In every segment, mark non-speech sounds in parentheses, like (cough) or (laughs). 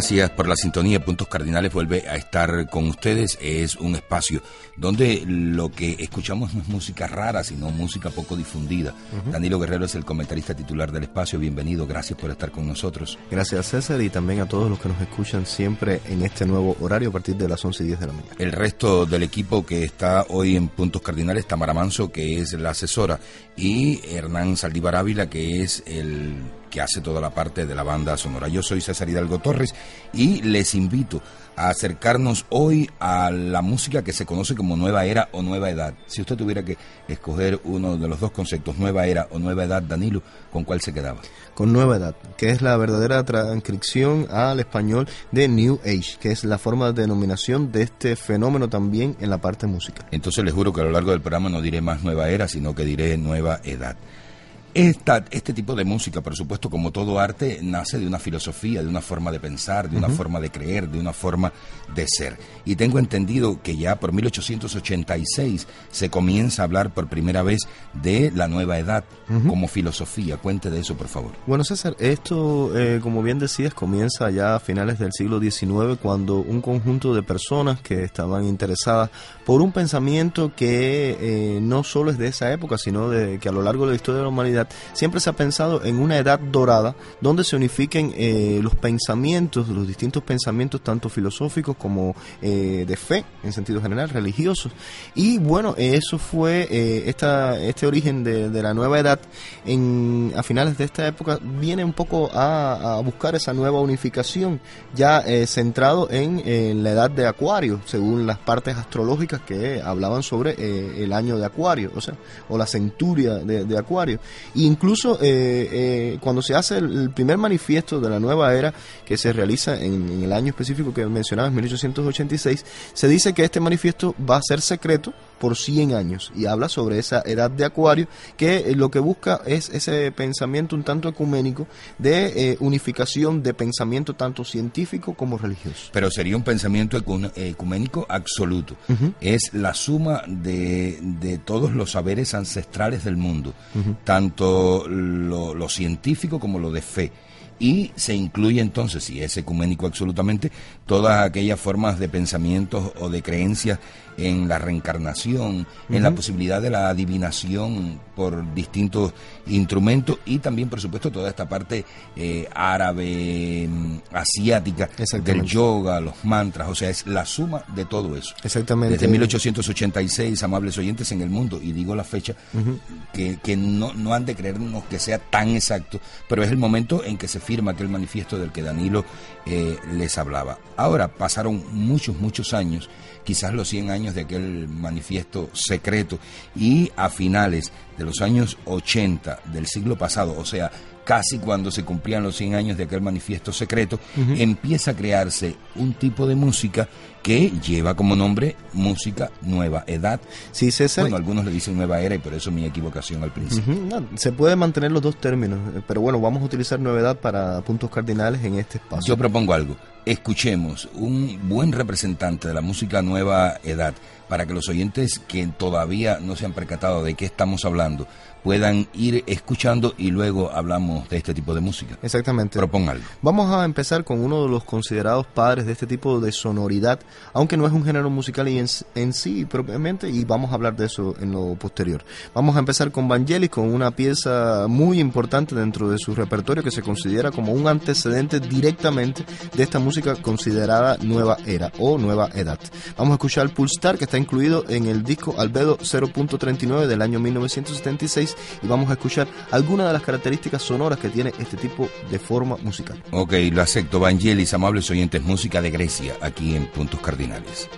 Gracias por la sintonía. Puntos Cardinales vuelve a estar con ustedes. Es un espacio donde lo que escuchamos no es música rara, sino música poco difundida. Danilo Guerrero es el comentarista titular del espacio. Bienvenido. Gracias por estar con nosotros. Gracias, César, y también a todos los que nos escuchan siempre en este nuevo horario a partir de las 11 y 10 de la mañana. El resto del equipo que está hoy en Puntos Cardinales, Tamara Manso, que es la asesora, y Hernán Saldívar Ávila, que es el que hace toda la parte de la banda sonora. Yo soy César Hidalgo Torres y les invito a acercarnos hoy a la música que se conoce como nueva era o nueva edad. Si usted tuviera que escoger uno de los dos conceptos, nueva era o nueva edad, Danilo, ¿con cuál se quedaba? Con nueva edad, que es la verdadera transcripción al español de New Age, que es la forma de denominación de este fenómeno también en la parte musical. Entonces les juro que a lo largo del programa no diré más nueva era, sino que diré nueva edad. Esta, este tipo de música, por supuesto, como todo arte, nace de una filosofía, de una forma de pensar, de una forma de creer, de una forma de ser. Y tengo entendido que ya por 1886 se comienza a hablar por primera vez de la nueva edad como filosofía. Cuente de eso, por favor. Bueno, César, esto, eh, como bien decías, comienza ya a finales del siglo XIX, cuando un conjunto de personas que estaban interesadas por un pensamiento que eh, no solo es de esa época, sino de que a lo largo de la historia de la humanidad siempre se ha pensado en una edad dorada donde se unifiquen eh, los pensamientos, los distintos pensamientos, tanto filosóficos como eh, de fe, en sentido general, religiosos. Y bueno, eso fue eh, esta, este origen de, la nueva edad en, a finales de esta época, viene un poco a, buscar esa nueva unificación, ya centrado en, la edad de Acuario, según las partes astrológicas que hablaban sobre el año de Acuario, o sea, o la centuria de Acuario. Incluso eh, eh, cuando se hace el, primer manifiesto de la nueva era, que se realiza en, en el año específico que mencionaba, en 1886, se dice que este manifiesto va a ser secreto por 100 años y habla sobre esa edad de acuario que eh, lo que busca es ese pensamiento un tanto ecuménico de eh, unificación de pensamiento tanto científico como religioso. Pero sería un pensamiento ecuménico absoluto. Uh -huh. Es la suma de, de, todos los saberes ancestrales del mundo, uh -huh. tanto lo, lo científico como lo de fe y se incluye entonces, si es ecuménico absolutamente, todas aquellas formas de pensamientos o de creencias en la reencarnación, uh -huh. en la posibilidad de la adivinación por distintos instrumentos y también, por supuesto, toda esta parte eh, árabe, asiática, del yoga, los mantras, o sea, es la suma de todo eso. Exactamente. Desde 1886, amables oyentes en el mundo, y digo la fecha, uh -huh. que, que no, no, han de creernos que sea tan exacto, pero es el momento en que se firma aquel manifiesto del que Danilo eh, les hablaba. Ahora, pasaron muchos, muchos años quizás los 100 años de aquel manifiesto secreto y a finales de los años 80 del siglo pasado, o sea, casi cuando se cumplían los 100 años de aquel manifiesto secreto, uh -huh. empieza a crearse un tipo de música que lleva como nombre música nueva edad. Sí, César. Bueno, algunos le dicen nueva era y por eso mi equivocación al principio. Uh -huh. no, se puede mantener los dos términos, pero bueno, vamos a utilizar nueva edad para puntos cardinales en este espacio. Yo propongo algo. escuchemos un buen representante de la música nueva edad para que los oyentes que todavía no se han percatado de qué estamos hablando puedan ir escuchando y luego hablamos de este tipo de música. Exactamente. Propóngalo. Vamos a empezar con uno de los considerados padres de este tipo de sonoridad, aunque no es un género musical en, en sí propiamente, y vamos a hablar de eso en lo posterior. Vamos a empezar con Vangelis, con una pieza muy importante dentro de su repertorio que se considera como un antecedente directamente de esta música considerada nueva era o nueva edad. Vamos a escuchar Pulstar, que está incluido en el disco Albedo 0.39 del año 1976 y vamos a escuchar algunas de las características sonoras que tiene este tipo de forma musical. Ok, lo acepto. Vangelis, amables oyentes, música de Grecia, aquí en Puntos Cardinales.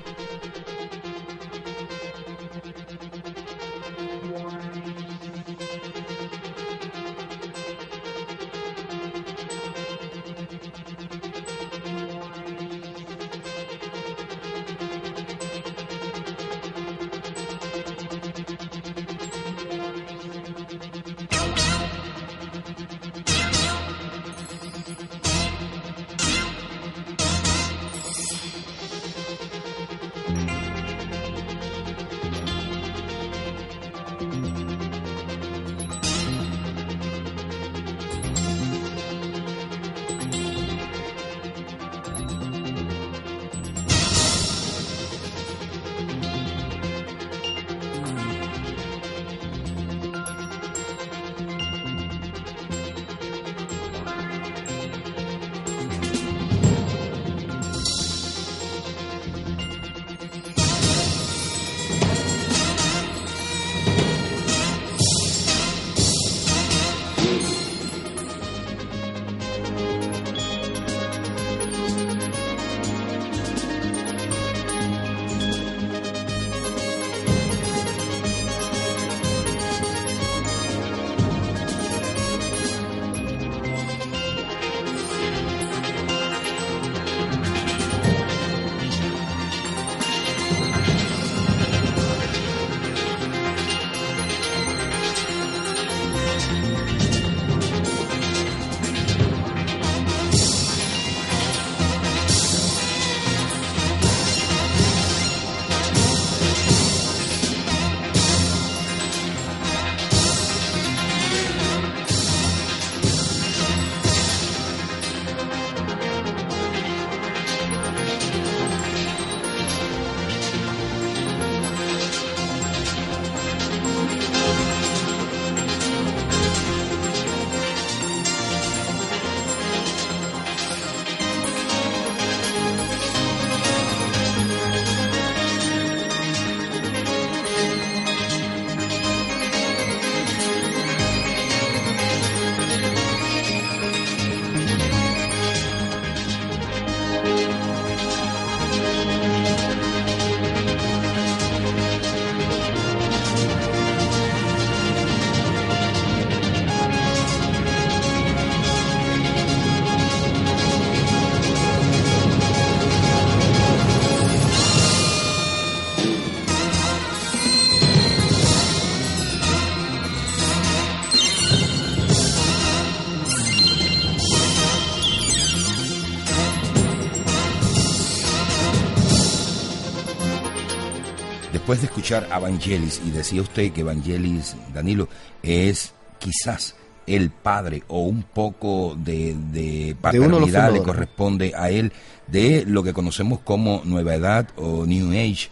Escuchar a Vangelis, y decía usted que Vangelis, Danilo, es quizás el padre o un poco de, paternidad le corresponde a él de lo que conocemos como nueva edad o New Age.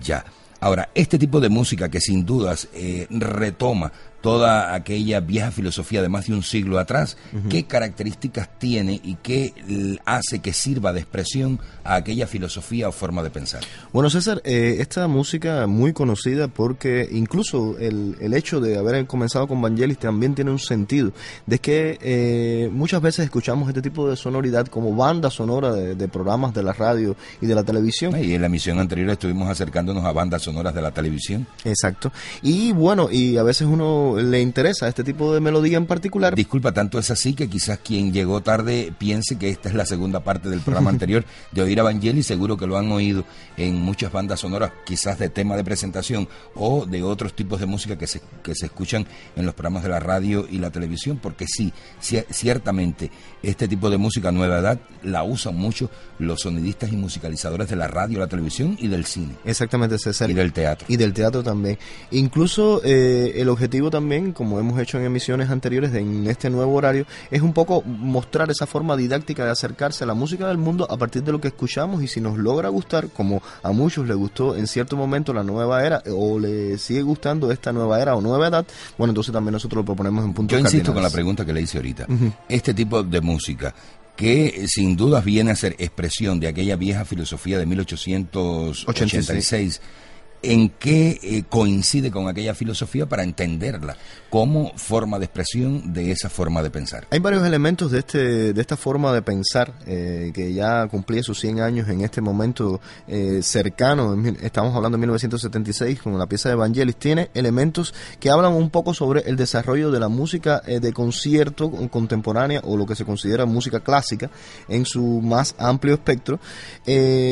Ya. Ahora, este tipo de música que sin dudas eh, retoma toda aquella vieja filosofía de más de un siglo atrás, qué características tiene y qué hace que sirva de expresión a aquella filosofía o forma de pensar. Bueno, César, eh, esta música muy conocida porque incluso el, el, hecho de haber comenzado con Vangelis también tiene un sentido, de que eh, muchas veces escuchamos este tipo de sonoridad como banda sonora de, programas de la radio y de la televisión. Y en la emisión anterior estuvimos acercándonos a bandas sonoras de la televisión. Exacto. Y bueno, y a veces uno le interesa este tipo de melodía en particular. Disculpa, tanto es así que quizás quien llegó tarde piense que esta es la segunda parte del programa (laughs) anterior de oír a Vangelis, seguro que lo han oído en muchas bandas sonoras, quizás de tema de presentación o de otros tipos de música que se, que se escuchan en los programas de la radio y la televisión, porque sí, ciertamente este tipo de música nueva edad la usan mucho los sonidistas y musicalizadores de la radio, la televisión y del cine. Exactamente, César. Y del teatro. Y del teatro también. Incluso eh, el objetivo también, como hemos hecho en emisiones anteriores en este nuevo horario, es un poco mostrar esa forma didáctica de acercarse a la música del mundo a partir de lo que escuchamos y si nos logra gustar, como a muchos les gustó en cierto momento la nueva era o le sigue gustando esta nueva era o nueva edad, bueno, entonces también nosotros lo proponemos en punto Yo insisto con la pregunta que le hice ahorita. Este tipo de música que sin dudas viene a ser expresión de aquella vieja filosofía de 1886 en qué eh, coincide con aquella filosofía para entenderla como forma de expresión de esa forma de pensar. Hay varios elementos de, este, de esta forma de pensar eh, que ya cumplía sus 100 años en este momento eh, cercano, estamos hablando de 1976 con la pieza de Evangelis, tiene elementos que hablan un poco sobre el desarrollo de la música de concierto contemporánea o lo que se considera música clásica en su más amplio espectro,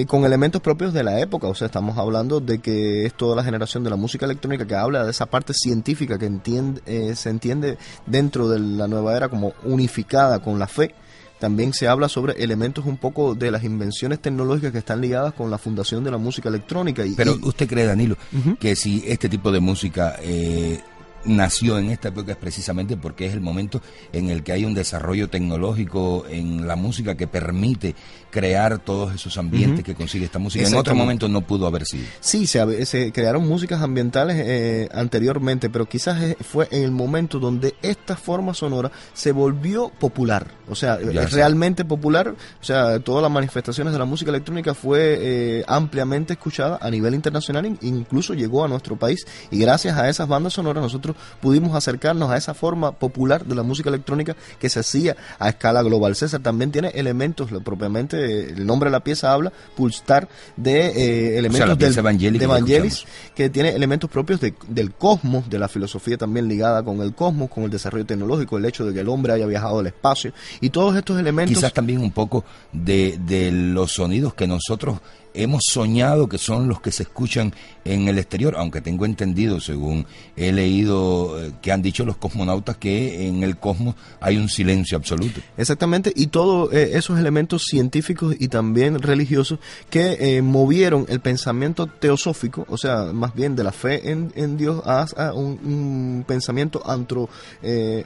con elementos propios de la época, o sea, estamos hablando de que es toda la generación de la música electrónica que habla de esa parte científica que entiende, eh, se entiende dentro de la nueva era como unificada con la fe. También se habla sobre elementos un poco de las invenciones tecnológicas que están ligadas con la fundación de la música electrónica. Y, Pero usted cree, Danilo, que si este tipo de música eh, nació en esta época es precisamente porque es el momento en el que hay un desarrollo tecnológico en la música que permite crear todos esos ambientes que consigue esta música. En otro momento no pudo haber sido. Sí, se, se crearon músicas ambientales eh, anteriormente, pero quizás eh, fue en el momento donde esta forma sonora se volvió popular. O sea, realmente popular. O sea, todas las manifestaciones de la música electrónica fue eh, ampliamente escuchada a nivel internacional, incluso llegó a nuestro país. Y gracias a esas bandas sonoras nosotros pudimos acercarnos a esa forma popular de la música electrónica que se hacía a escala global. César también tiene elementos, propiamente el nombre de la pieza habla, pulsar de eh, elementos de Evangelis, que tiene elementos propios del cosmos, de la filosofía también ligada con el cosmos, con el desarrollo tecnológico, el hecho de que el hombre haya viajado al espacio y todos estos elementos. Quizás también un poco de, de los sonidos que nosotros hemos soñado que son los que se escuchan en el exterior, aunque tengo entendido, según he leído, eh, que han dicho los cosmonautas que en el cosmos hay un silencio absoluto. Exactamente, y todos eh, esos elementos científicos y también religiosos que eh, movieron el pensamiento teosófico, o sea, más bien de la fe en, Dios, a, un, pensamiento antro,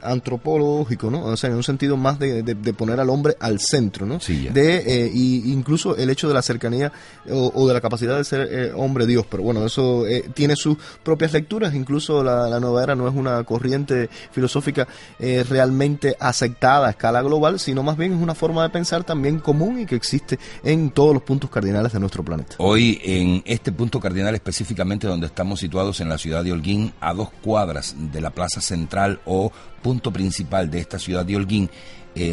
antropológico, ¿no? O sea, en un sentido más de, poner al hombre al centro, ¿no? Sí, de, y incluso el hecho de la cercanía o, de la capacidad de ser eh, hombre Dios, pero bueno, eso eh, tiene sus propias lecturas, incluso la, nueva era no es una corriente filosófica eh, realmente aceptada a escala global, sino más bien es una forma de pensar también común y que existe en todos los puntos cardinales de nuestro planeta. Hoy en este punto cardinal específicamente donde estamos situados en la ciudad de Holguín, a dos cuadras de la plaza central o punto principal de esta ciudad de Holguín,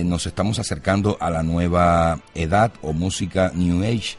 nos estamos acercando a la nueva edad o música New Age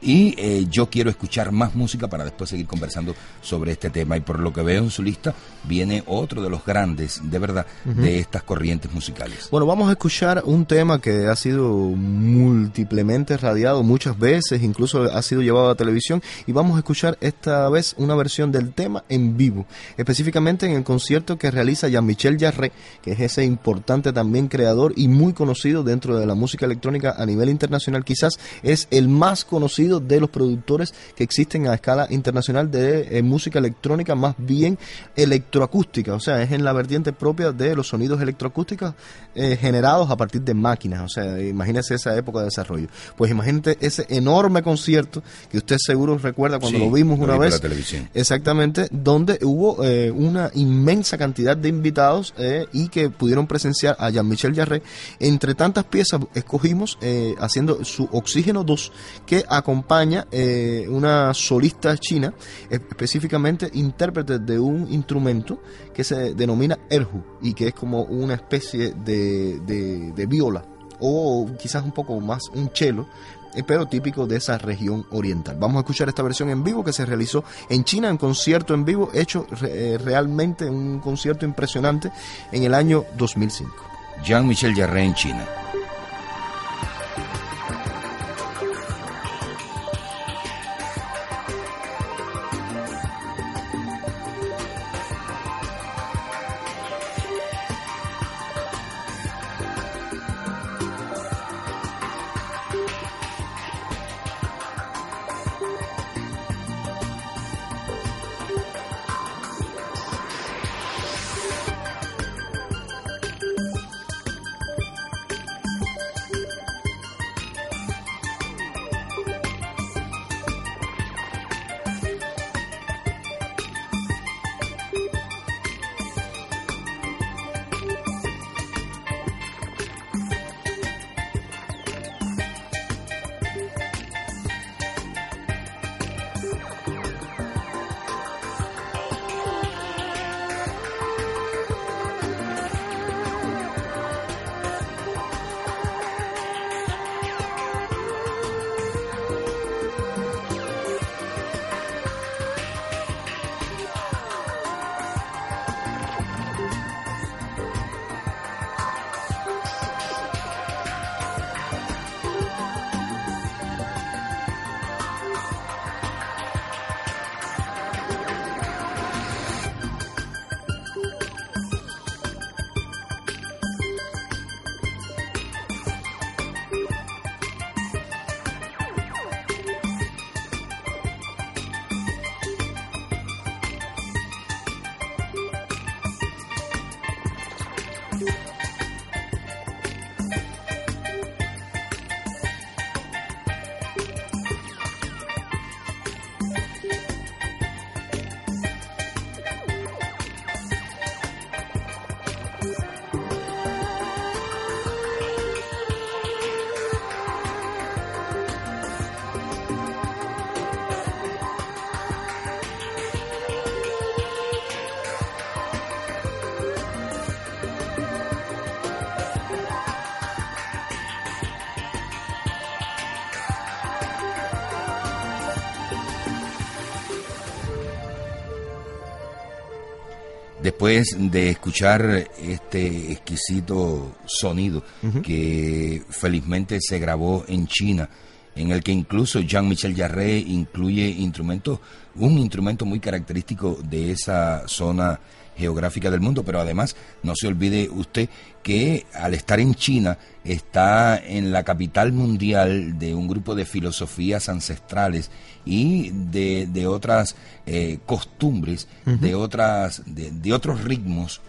y eh, yo quiero escuchar más música para después seguir conversando sobre este tema. Y por lo que veo en su lista, viene otro de los grandes, de verdad, de estas corrientes musicales. Bueno, vamos a escuchar un tema que ha sido múltiplemente radiado muchas veces, incluso ha sido llevado a televisión. Y vamos a escuchar esta vez una versión del tema en vivo, específicamente en el concierto que realiza Jean-Michel Jarre, que es ese importante también creador y muy conocido dentro de la música electrónica a nivel internacional. Quizás es el más conocido de los productores que existen a escala internacional de eh, música electrónica, más bien electroacústica, o sea, es en la vertiente propia de los sonidos electroacústicos eh, generados a partir de máquinas, o sea, imagínese esa época de desarrollo. Pues imagínate ese enorme concierto que usted seguro recuerda cuando lo vimos una vez. Exactamente, donde hubo eh, una inmensa cantidad de invitados y que pudieron presenciar a Jean-Michel Jarre. Entre tantas piezas escogimos haciendo su Oxígeno 2, que acompaña eh, una solista china, específicamente intérprete de un instrumento que se denomina erhu y que es como una especie de, de, viola. o quizás un poco más un cello, eh, pero típico de esa región oriental. Vamos a escuchar esta versión en vivo que se realizó en China, en concierto en vivo, hecho eh, realmente un concierto impresionante en el año 2005. Jean-Michel Jarre en China. Después de escuchar este exquisito sonido que felizmente se grabó en China, en el que incluso Jean-Michel Jarre incluye instrumentos, un instrumento muy característico de esa zona geográfica del mundo, pero además no se olvide usted que al estar en China está en la capital mundial de un grupo de filosofías ancestrales y de, de otras eh, costumbres, de otras, de, otros ritmos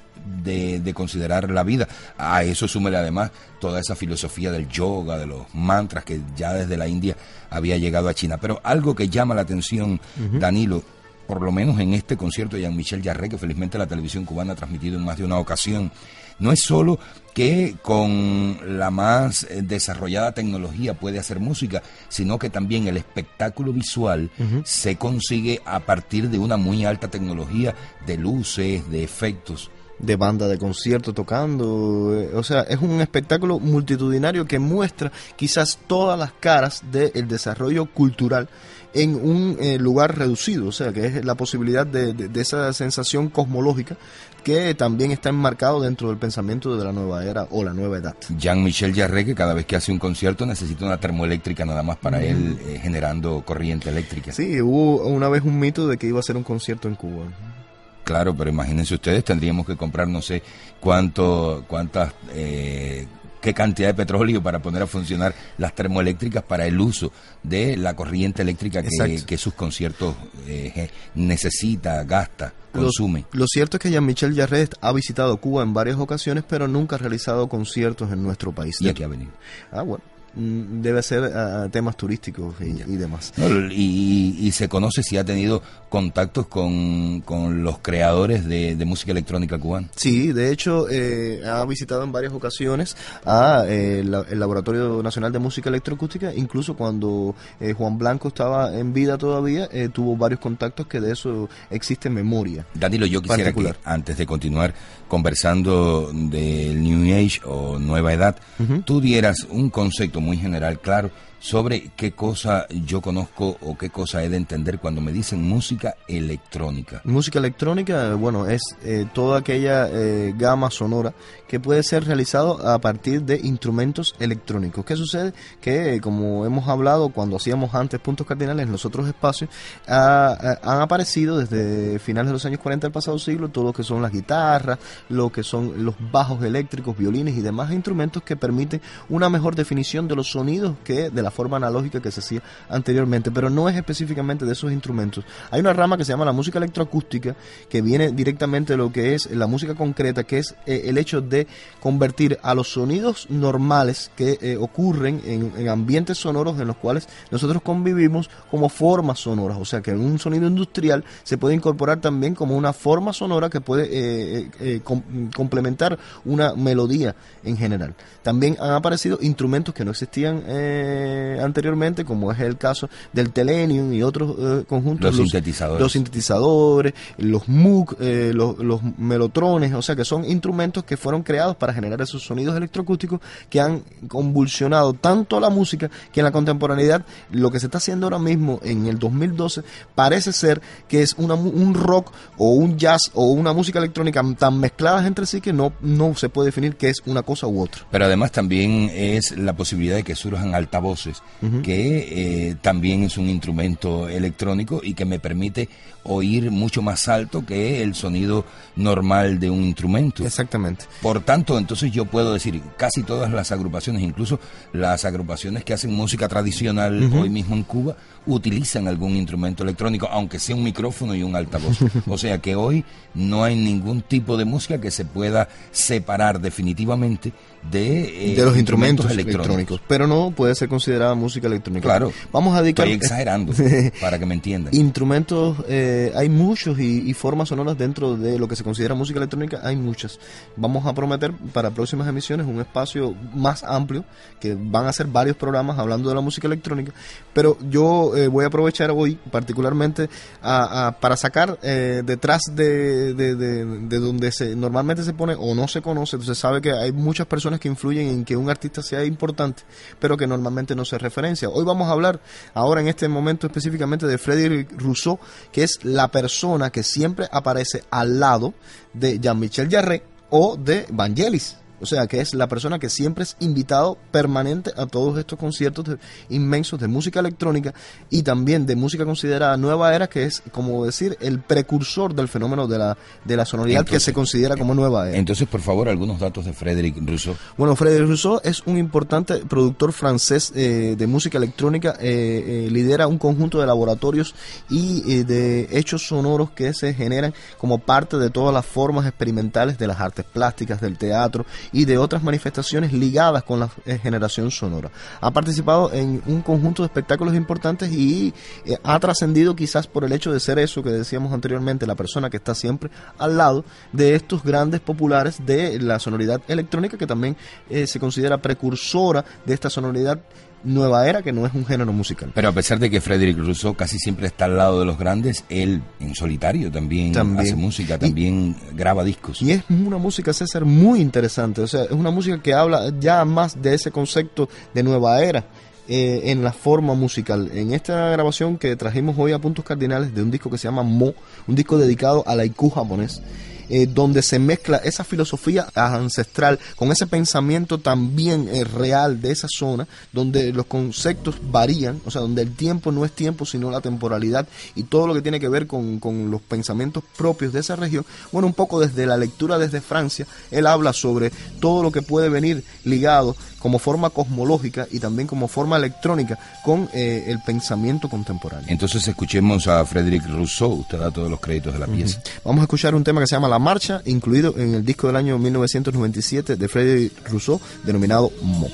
de, de, considerar la vida. A eso súmele además toda esa filosofía del yoga, de los mantras que ya desde la India había llegado a China. Pero algo que llama la atención, Danilo, por lo menos en este concierto de Jean-Michel Jarre, que felizmente la televisión cubana ha transmitido en más de una ocasión, no es solo que con la más eh, desarrollada tecnología puede hacer música, sino que también el espectáculo visual se consigue a partir de una muy alta tecnología de luces, de efectos de banda de concierto tocando, eh, o sea, es un espectáculo multitudinario que muestra quizás todas las caras del desarrollo cultural en un eh, lugar reducido, o sea, que es la posibilidad de, esa sensación cosmológica que también está enmarcado dentro del pensamiento de la nueva era o la nueva edad. Jean-Michel Jarre, que cada vez que hace un concierto necesita una termoeléctrica nada más para él eh, generando corriente eléctrica. Sí, hubo una vez un mito de que iba a hacer un concierto en Cuba. Claro, pero imagínense ustedes, tendríamos que comprar no sé cuánto, cuántas... Eh, qué cantidad de petróleo para poner a funcionar las termoeléctricas para el uso de la corriente eléctrica que, sus conciertos eh, necesita, gasta, consume. Lo, cierto es que Jean-Michel Jarret ha visitado Cuba en varias ocasiones, pero nunca ha realizado conciertos en nuestro país. ¿Y aquí ha venido? Ah, bueno. Mm, debe ser a, temas turísticos y, demás. y, se conoce si ha tenido contactos con, los creadores de, música electrónica cubana. Sí, de hecho eh, ha visitado en varias ocasiones a eh, el Laboratorio Nacional de Música Electroacústica, incluso cuando eh, Juan Blanco estaba en vida todavía, tuvo varios contactos que de eso existe memoria. Danilo, yo quisiera que antes de continuar conversando del New Age o Nueva Edad, tú dieras un concepto muy general, claro, sobre qué cosa yo conozco o qué cosa he de entender cuando me dicen música electrónica. Música electrónica, bueno, es eh, toda aquella eh, gama sonora que puede ser realizado a partir de instrumentos electrónicos. ¿Qué sucede? Que como hemos hablado cuando hacíamos antes puntos cardinales en los otros espacios, han aparecido desde finales de los años 40 del pasado siglo todo lo que son las guitarras, lo que son los bajos eléctricos, violines y demás instrumentos que permiten una mejor definición de los sonidos que de la forma analógica que se hacía anteriormente, pero no es específicamente de esos instrumentos. Hay una rama que se llama la música electroacústica, que viene directamente de lo que es la música concreta, que es eh, el hecho de convertir a los sonidos normales que eh, ocurren en, ambientes sonoros en los cuales nosotros convivimos como formas sonoras, o sea que un sonido industrial se puede incorporar también como una forma sonora que puede eh, complementar una melodía en general. También han aparecido instrumentos que no existían eh, anteriormente, como es el caso del Telenium y otros eh, conjuntos. Los, sintetizadores. Los sintetizadores, los Moog, eh, los, los, melotrones, o sea que son instrumentos que fueron creados para generar esos sonidos electroacústicos que han convulsionado tanto la música que en la contemporaneidad lo que se está haciendo ahora mismo en el 2012 parece ser que es una, un rock o un jazz o una música electrónica tan mezcladas entre sí que no, no se puede definir que es una cosa u otra. Pero además también es la posibilidad de que surjan altavoces, que eh, también es un instrumento electrónico y que me permite oír mucho más alto que el sonido normal de un instrumento. Exactamente. Por tanto, entonces yo puedo decir, casi todas las agrupaciones, incluso las agrupaciones que hacen música tradicional hoy mismo en Cuba, utilizan algún instrumento electrónico, aunque sea un micrófono y un altavoz. (laughs) o sea que hoy no hay ningún tipo de música que se pueda separar definitivamente de, eh, los instrumentos, electrónicos. Pero no puede ser considerada música electrónica. Claro. Vamos a dedicar. Estoy exagerando, (laughs) para que me entiendan. Instrumentos, eh, hay muchos y, formas sonoras dentro de lo que se considera música electrónica, hay muchas. Vamos a prometer para próximas emisiones un espacio más amplio, que van a ser varios programas hablando de la música electrónica. Pero yo eh, voy a aprovechar hoy, particularmente, para sacar detrás de, de donde se normalmente se pone o no se conoce, entonces sabe que hay muchas personas que influyen en que un artista sea importante, pero que normalmente no se referencia. Hoy vamos a hablar, ahora en este momento específicamente, de Frédéric Rousseau, que es la persona que siempre aparece al lado de Jean-Michel Jarre o de Vangelis. O sea, que es la persona que siempre es invitado permanente a todos estos conciertos inmensos de música electrónica y también de música considerada nueva era, que es, como decir, el precursor del fenómeno de la, de la sonoridad que se considera como nueva era. Entonces, por favor, algunos datos de Frédéric Rousseau. Bueno, Frédéric Rousseau es un importante productor francés eh, de música electrónica, eh, eh, lidera un conjunto de laboratorios y de hechos sonoros que se generan como parte de todas las formas experimentales de las artes plásticas, del teatro y de otras manifestaciones ligadas con la eh, generación sonora. Ha participado en un conjunto de espectáculos importantes y eh, ha trascendido quizás por el hecho de ser eso que decíamos anteriormente, la persona que está siempre al lado de estos grandes populares de la sonoridad electrónica que también eh, se considera precursora de esta sonoridad nueva era que no es un género musical. Pero a pesar de que Frédéric Rousseau casi siempre está al lado de los grandes, él en solitario también, hace música, también graba discos. Y es una música, César, muy interesante. O sea, es una música que habla ya más de ese concepto de nueva era. Eh, en la forma musical. En esta grabación que trajimos hoy a Puntos Cardinales de un disco que se llama Mo, un disco dedicado al haiku japonés, eh, donde se mezcla esa filosofía ancestral con ese pensamiento también eh, real de esa zona, donde los conceptos varían, o sea, donde el tiempo no es tiempo, sino la temporalidad y todo lo que tiene que ver con, con los pensamientos propios de esa región. Bueno, un poco desde la lectura desde Francia, él habla sobre todo lo que puede venir ligado como forma cosmológica y también como forma electrónica con eh, el pensamiento contemporáneo. Entonces escuchemos a Frédéric Rousseau, usted da todos los créditos de la pieza. Vamos a escuchar un tema que se llama La Marcha, incluido en el disco del año 1997 de Frédéric Rousseau, denominado Mo.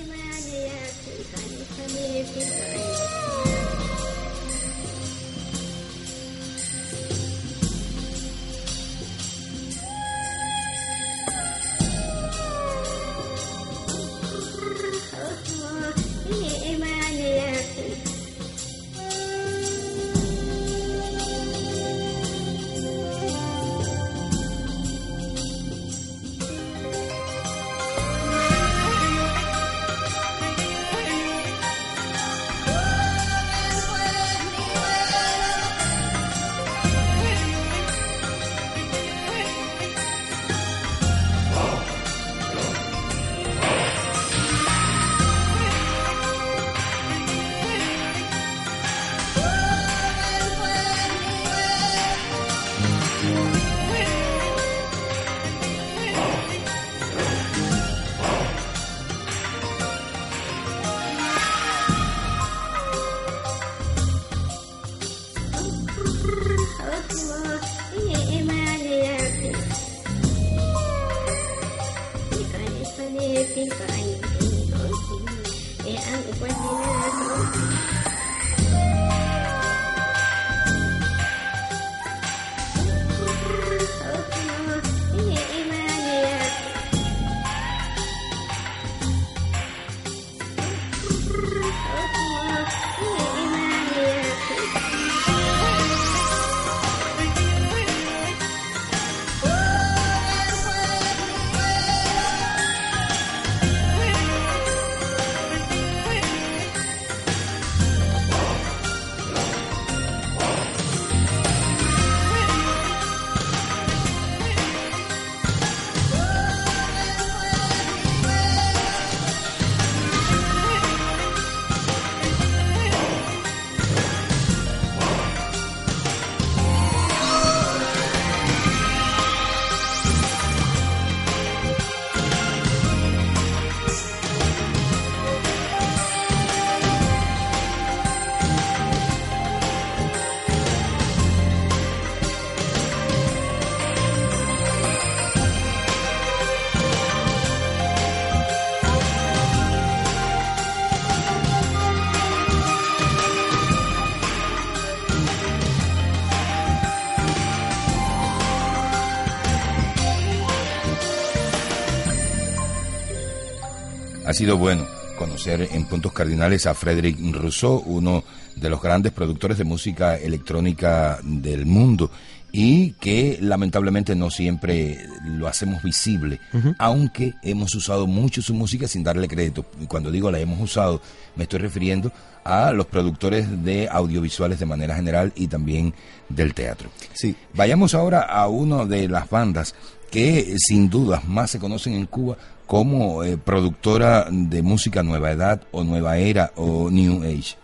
Sido bueno conocer en puntos cardinales a Frédéric Rousseau, uno de los grandes productores de música electrónica del mundo y que lamentablemente no siempre lo hacemos visible, aunque hemos usado mucho su música sin darle crédito. Y cuando digo la hemos usado, me estoy refiriendo a los productores de audiovisuales de manera general y también del teatro. Sí. Vayamos ahora a una de las bandas que sin dudas más se conocen en Cuba como eh, productora de música nueva edad o nueva era o New Age.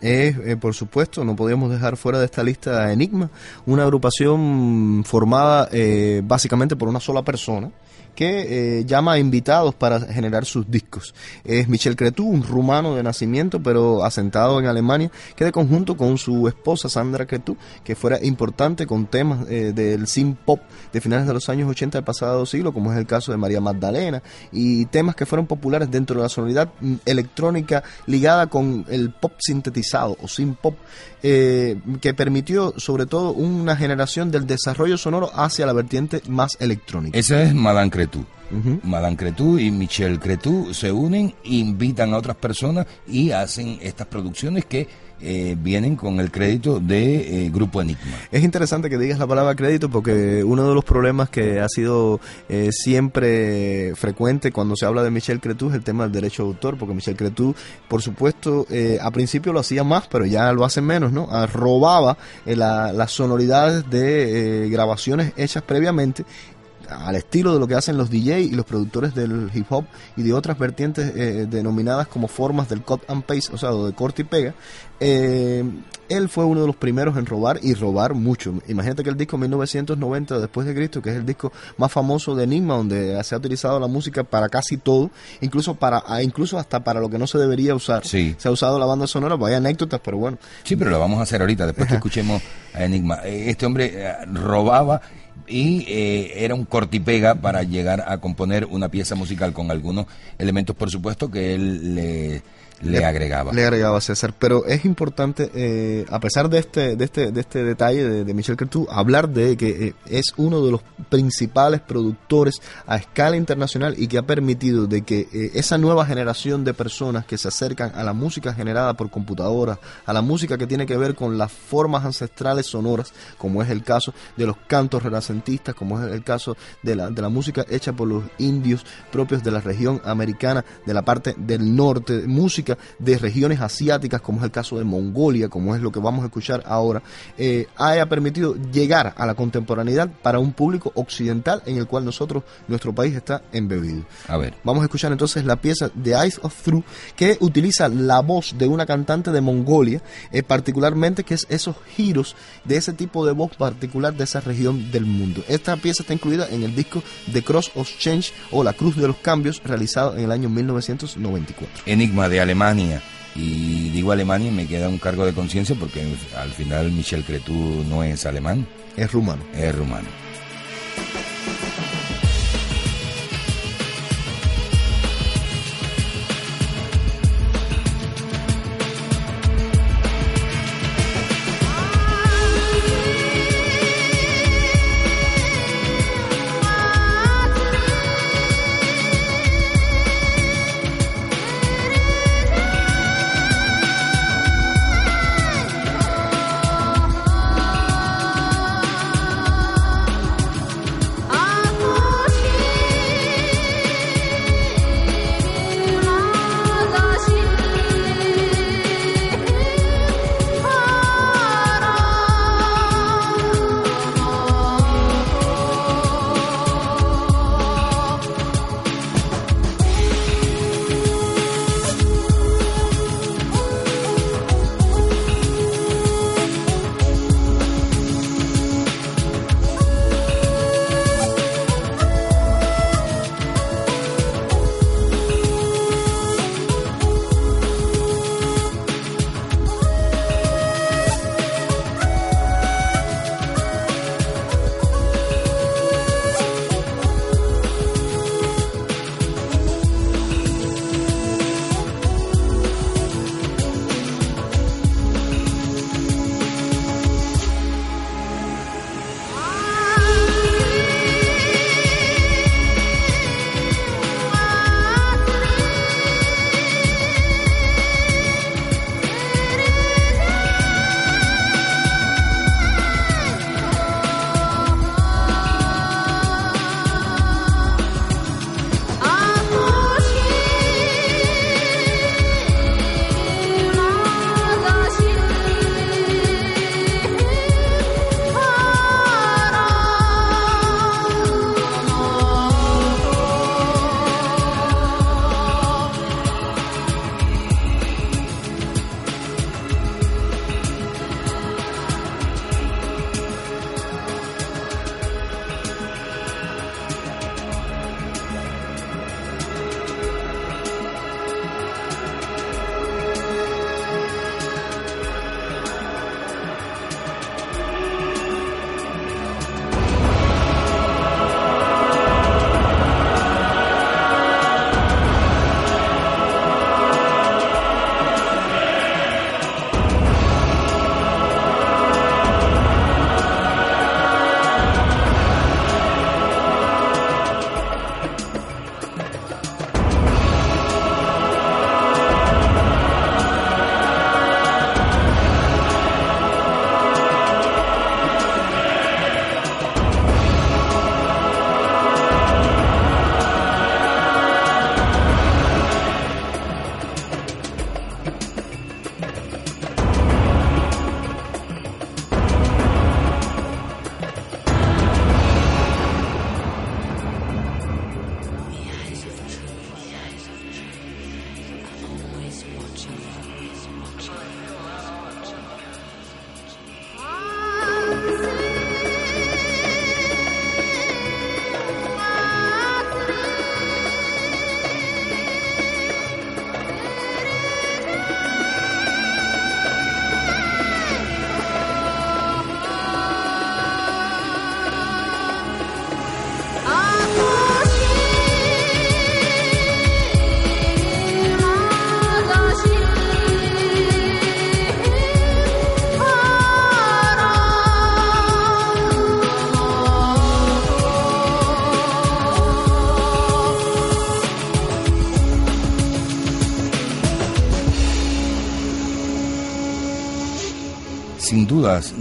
Es, eh, por supuesto, no podíamos dejar fuera de esta lista Enigma, una agrupación formada eh, básicamente por una sola persona que eh, llama a invitados para generar sus discos. Es Michel Cretu, un rumano de nacimiento, pero asentado en Alemania, que de conjunto con su esposa Sandra Cretu, que fuera importante con temas eh, del synth pop de finales de los años 80 del pasado siglo, como es el caso de María Magdalena, y temas que fueron populares dentro de la sonoridad mm, electrónica ligada con el pop sintetizado o synth pop, eh, que permitió sobre todo una generación del desarrollo sonoro hacia la vertiente más electrónica. Esa es Madame Cretu. Madame Cretu y Michel Cretu se unen, invitan a otras personas y hacen estas producciones que eh, vienen con el crédito de eh, Grupo Enigma. Es interesante que digas la palabra crédito porque uno de los problemas que ha sido eh, siempre frecuente cuando se habla de Michel Cretu es el tema del derecho de autor, porque Michel Cretu, por supuesto, a principio lo hacía más, pero ya lo hace menos, ¿no? Ah, robaba las sonoridades de grabaciones hechas previamente al estilo de lo que hacen los DJ y los productores del hip hop y de otras vertientes eh, denominadas como formas del cut and paste, o sea, de corte y pega, eh, él fue uno de los primeros en robar y robar mucho. Imagínate que el disco 1990 después de Cristo, que es el disco más famoso de Enigma, donde se ha utilizado la música para casi todo, incluso para incluso hasta para lo que no se debería usar. Se ha usado la banda sonora, pues hay anécdotas, pero bueno. Sí, pero lo vamos a hacer ahorita, después que escuchemos a Enigma. Eh, este hombre robaba y eh, era un cortipega para llegar a componer una pieza musical con algunos elementos, por supuesto, que él le le, agregaba. Le agregaba César. Pero es importante, eh, a pesar de este, de este, de este detalle de, Michel Cretu, hablar de que eh, es uno de los principales productores a escala internacional y que ha permitido de que eh, esa nueva generación de personas que se acercan a la música generada por computadoras, a la música que tiene que ver con las formas ancestrales sonoras, como es el caso de los cantos renacentistas, como es el caso de la, de la música hecha por los indios propios de la región americana, de la parte del norte, música de regiones asiáticas, como es el caso de Mongolia, como es lo que vamos a escuchar ahora, eh, haya permitido llegar a la contemporaneidad para un público occidental en el cual nosotros, nuestro país está embebido. A ver. Vamos a escuchar entonces la pieza The Eyes of Through, que utiliza la voz de una cantante de Mongolia, eh, particularmente que es esos giros de ese tipo de voz particular de esa región del mundo. Esta pieza está incluida en el disco The Cross of Change o La Cruz de los Cambios, realizado en el año 1994. Enigma de Alemania Alemania. Y digo Alemania y me queda un cargo de conciencia porque al final Michel Cretu no es alemán. Es rumano. Es rumano.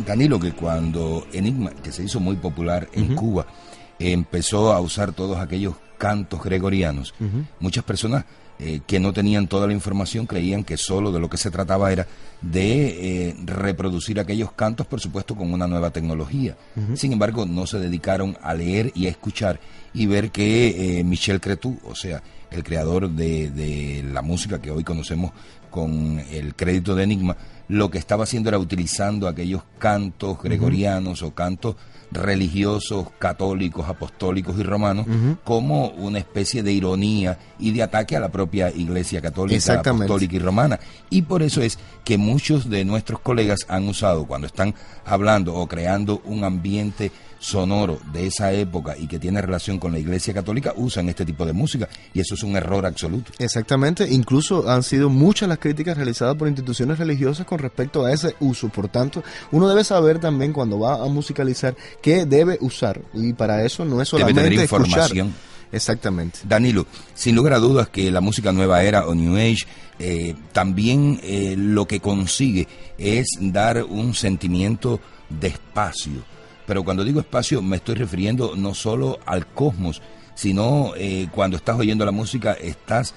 Danilo, que cuando Enigma, que se hizo muy popular en Cuba, empezó a usar todos aquellos cantos gregorianos, muchas personas eh, que no tenían toda la información creían que solo de lo que se trataba era de eh, reproducir aquellos cantos, por supuesto, con una nueva tecnología. Sin embargo, no se dedicaron a leer y a escuchar y ver que eh, Michel Cretu, o sea, el creador de, de la música que hoy conocemos con el crédito de Enigma, lo que estaba haciendo era utilizando aquellos cantos gregorianos o cantos religiosos, católicos, apostólicos y romanos, como una especie de ironía y de ataque a la propia Iglesia católica, apostólica y romana. Y por eso es que muchos de nuestros colegas han usado, cuando están hablando o creando un ambiente sonoro de esa época y que tiene relación con la Iglesia Católica usan este tipo de música y eso es un error absoluto. Exactamente, incluso han sido muchas las críticas realizadas por instituciones religiosas con respecto a ese uso. Por tanto, uno debe saber también cuando va a musicalizar qué debe usar y para eso no es solamente debe tener información. Exactamente. Danilo, sin lugar a dudas que la música nueva era o New Age eh, también eh, lo que consigue es dar un sentimiento de espacio pero cuando digo espacio me estoy refiriendo no solo al cosmos, sino eh, cuando estás oyendo la música estás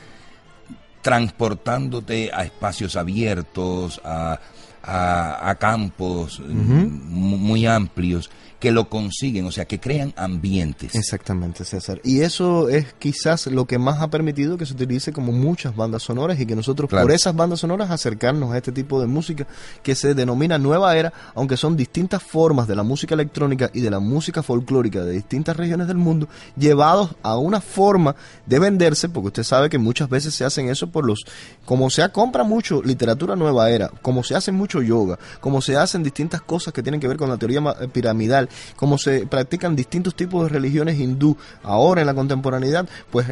transportándote a espacios abiertos, a, a, campos mm, muy amplios que lo consiguen, o sea, que crean ambientes. Exactamente, César. Y eso es quizás lo que más ha permitido que se utilice como muchas bandas sonoras y que nosotros por esas bandas sonoras acercarnos a este tipo de música que se denomina nueva era, aunque son distintas formas de la música electrónica y de la música folclórica de distintas regiones del mundo, llevados a una forma de venderse, porque usted sabe que muchas veces se hacen eso por los, como se compra mucho literatura nueva era, como se hace mucho yoga, como se hacen distintas cosas que tienen que ver con la teoría piramidal, como se practican distintos tipos de religiones hindú ahora en la contemporaneidad, pues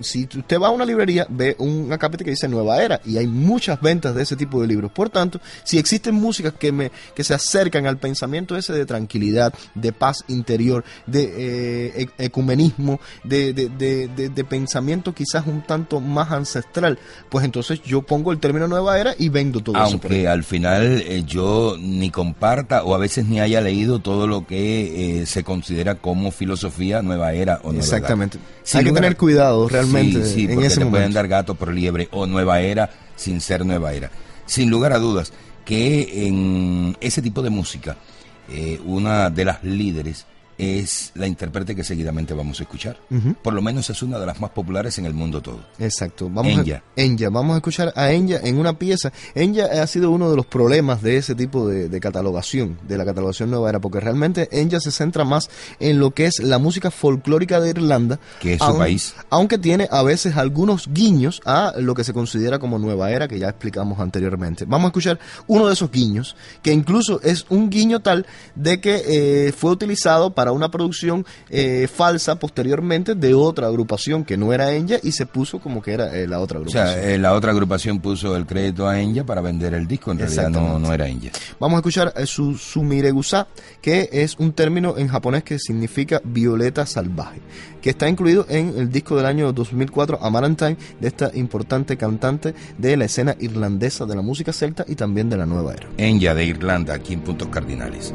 si usted va a una librería, ve un acápite que dice Nueva Era y hay muchas ventas de ese tipo de libros. Por tanto, si existen músicas que, me, que se acercan al pensamiento ese de tranquilidad, de paz interior, de eh, ecumenismo, de, de, pensamiento quizás un tanto más ancestral, pues entonces yo pongo el término Nueva Era y vendo todo eso. Aunque al final eh, yo ni comparta o a veces ni haya leído todo lo que eh, se considera como filosofía nueva era o nueva Exactamente. Hay que tener cuidado realmente sí, porque te pueden dar gato por liebre o nueva era sin ser nueva era. Sin lugar a dudas que en ese tipo de música, eh, una de las líderes es la intérprete que seguidamente vamos a escuchar. Por lo menos es una de las más populares en el mundo todo. Exacto. Vamos Enya. A, Enya. Vamos a escuchar a Enya en una pieza. Enya ha sido uno de los problemas de ese tipo de, catalogación, de la catalogación nueva era, porque realmente Enya se centra más en lo que es la música folclórica de Irlanda. Que es su país. Aunque tiene a veces algunos guiños a lo que se considera como nueva era, que ya explicamos anteriormente. Vamos a escuchar uno de esos guiños, que incluso es un guiño tal de que eh, fue utilizado para una producción eh, falsa posteriormente de otra agrupación que no era Enya y se puso como que era eh, la otra agrupación. O sea, eh, la otra agrupación puso el crédito a Enya para vender el disco, en realidad no, no era Enya. Vamos a escuchar su Sumiregusa, que es un término en japonés que significa violeta salvaje, que está incluido en el disco del año 2004 Amarantine de esta importante cantante de la escena irlandesa de la música celta y también de la nueva era. Enya de Irlanda, aquí en Puntos Cardinales.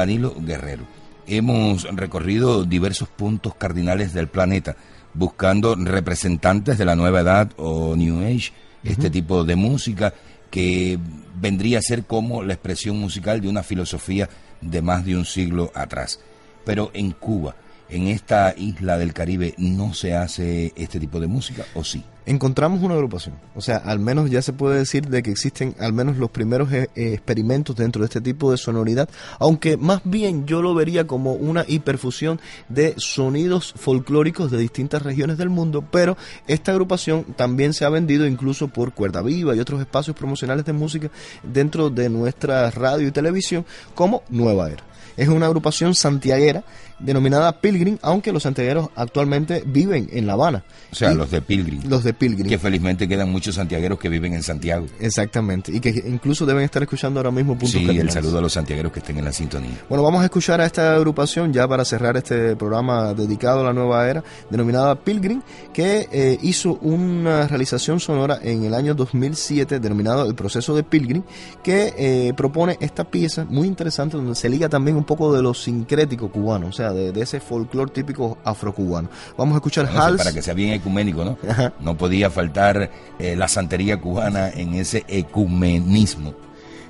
Danilo Guerrero, hemos recorrido diversos puntos cardinales del planeta buscando representantes de la nueva edad o New Age, este tipo de música que vendría a ser como la expresión musical de una filosofía de más de un siglo atrás. Pero en Cuba, en esta isla del Caribe, ¿no se hace este tipo de música o sí? encontramos una agrupación. O sea, al menos ya se puede decir de que existen al menos los primeros eh, eh, experimentos dentro de este tipo de sonoridad, aunque más bien yo lo vería como una hiperfusión de sonidos folclóricos de distintas regiones del mundo, pero esta agrupación también se ha vendido incluso por Cuerda Viva y otros espacios promocionales de música dentro de nuestra radio y televisión como Nueva Era. Es una agrupación santiaguera denominada Pilgrim, aunque los santiagueros actualmente viven en La Habana. O sea, los de Pilgrim. Los de Pilgrim. Que felizmente quedan muchos santiagueros que viven en Santiago. Exactamente, y que incluso deben estar escuchando ahora mismo puntos Sí, el saludo a los santiagueros que estén en la sintonía. Bueno, vamos a escuchar a esta agrupación ya para cerrar este programa dedicado a la nueva era, denominada Pilgrim, que eh, hizo una realización sonora en el año 2007 denominado El proceso de Pilgrim, que eh, propone esta pieza muy interesante donde se liga también un poco de lo sincrético cubano, o sea, de, ese folclore típico afrocubano. Vamos a escuchar Hals. Para que sea bien ecuménico, ¿no? No podía faltar eh, la santería cubana en ese ecumenismo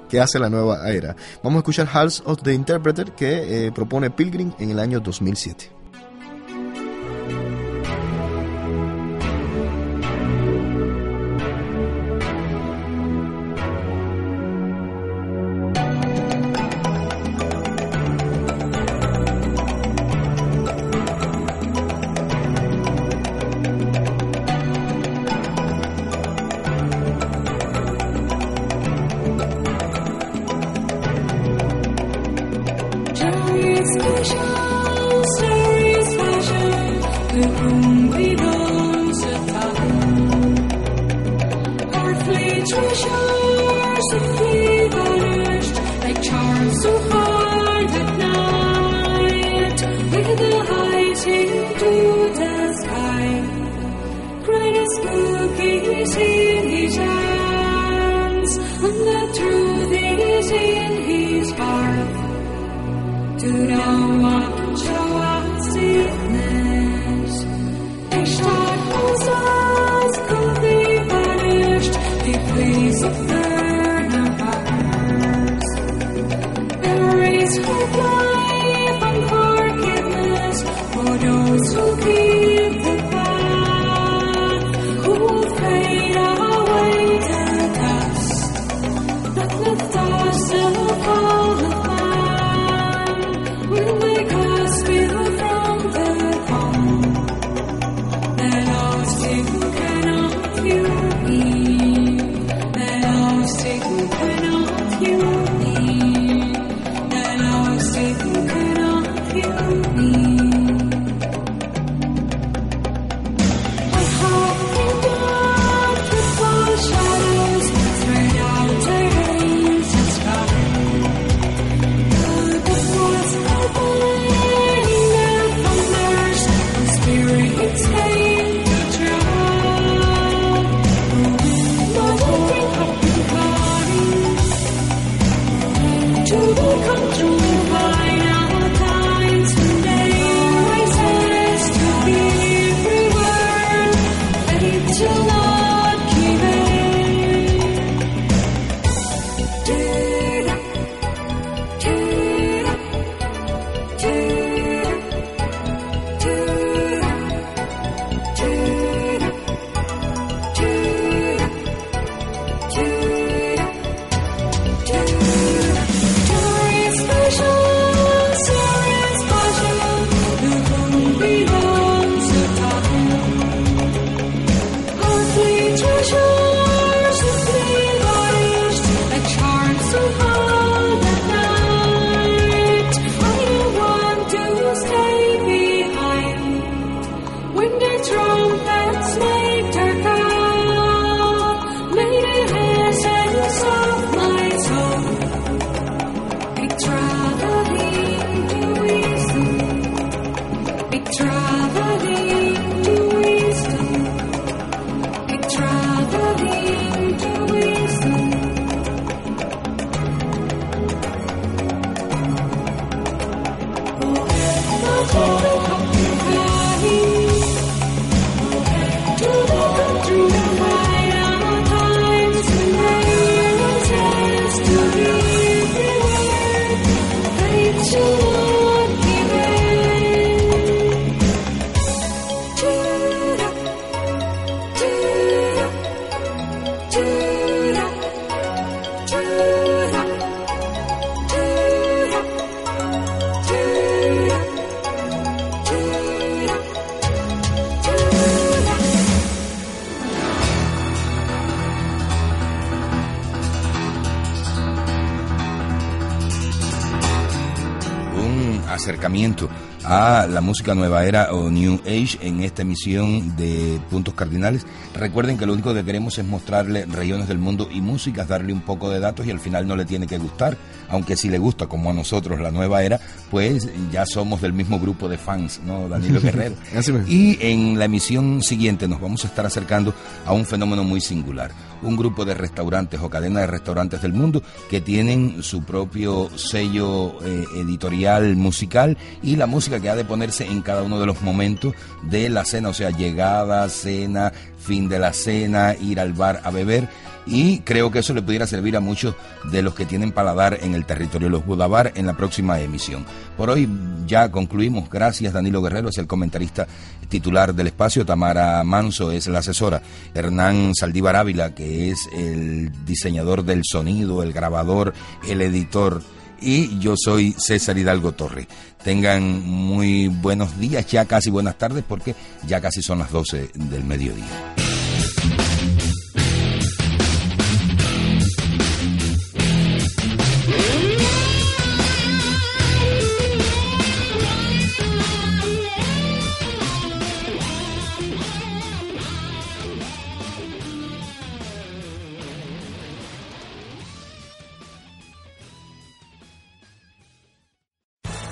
que hace la nueva era. Vamos a escuchar Hals of the Interpreter que eh, propone Pilgrim en el año 2007. La música nueva era o New Age en esta emisión de Puntos Cardinales. Recuerden que lo único que queremos es mostrarle regiones del mundo y músicas, darle un poco de datos y al final no le tiene que gustar, aunque si le gusta como a nosotros la nueva era, pues ya somos del mismo grupo de fans, ¿no, Danilo (laughs) Guerrero? y en la emisión siguiente nos vamos a estar acercando a un fenómeno muy singular un grupo de restaurantes o cadena de restaurantes del mundo que tienen su propio sello eh, editorial musical y la música que ha de ponerse en cada uno de los momentos de la cena, o sea, llegada, cena, fin de la cena, ir al bar a beber y creo que eso le pudiera servir a muchos de los que tienen paladar en el territorio de los Budabar en la próxima emisión. Por hoy ya concluimos. Gracias Danilo Guerrero, es el comentarista titular del espacio. Tamara Manso es la asesora. Hernán Saldívar Ávila, que es el diseñador del sonido, el grabador, el editor y yo soy César Hidalgo Torre. Tengan muy buenos días, ya casi buenas tardes, porque ya casi son las 12 del mediodía.